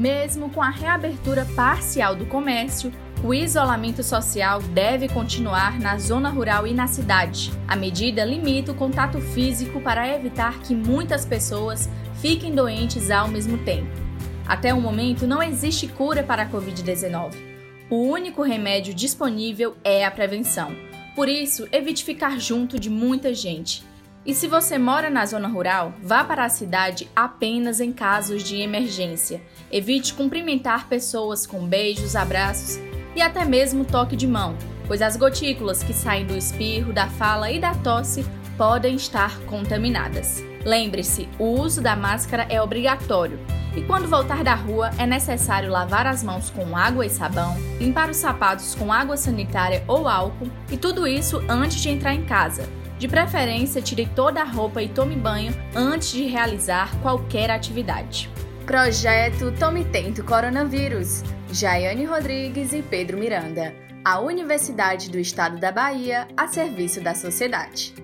Mesmo com a reabertura parcial do comércio, o isolamento social deve continuar na zona rural e na cidade. A medida limita o contato físico para evitar que muitas pessoas fiquem doentes ao mesmo tempo. Até o momento, não existe cura para a Covid-19. O único remédio disponível é a prevenção. Por isso, evite ficar junto de muita gente. E se você mora na zona rural, vá para a cidade apenas em casos de emergência. Evite cumprimentar pessoas com beijos, abraços e até mesmo toque de mão, pois as gotículas que saem do espirro, da fala e da tosse podem estar contaminadas. Lembre-se, o uso da máscara é obrigatório. E quando voltar da rua, é necessário lavar as mãos com água e sabão, limpar os sapatos com água sanitária ou álcool, e tudo isso antes de entrar em casa. De preferência, tire toda a roupa e tome banho antes de realizar qualquer atividade. Projeto Tome Tento Coronavírus. Jaiane Rodrigues e Pedro Miranda. A Universidade do Estado da Bahia a serviço da sociedade.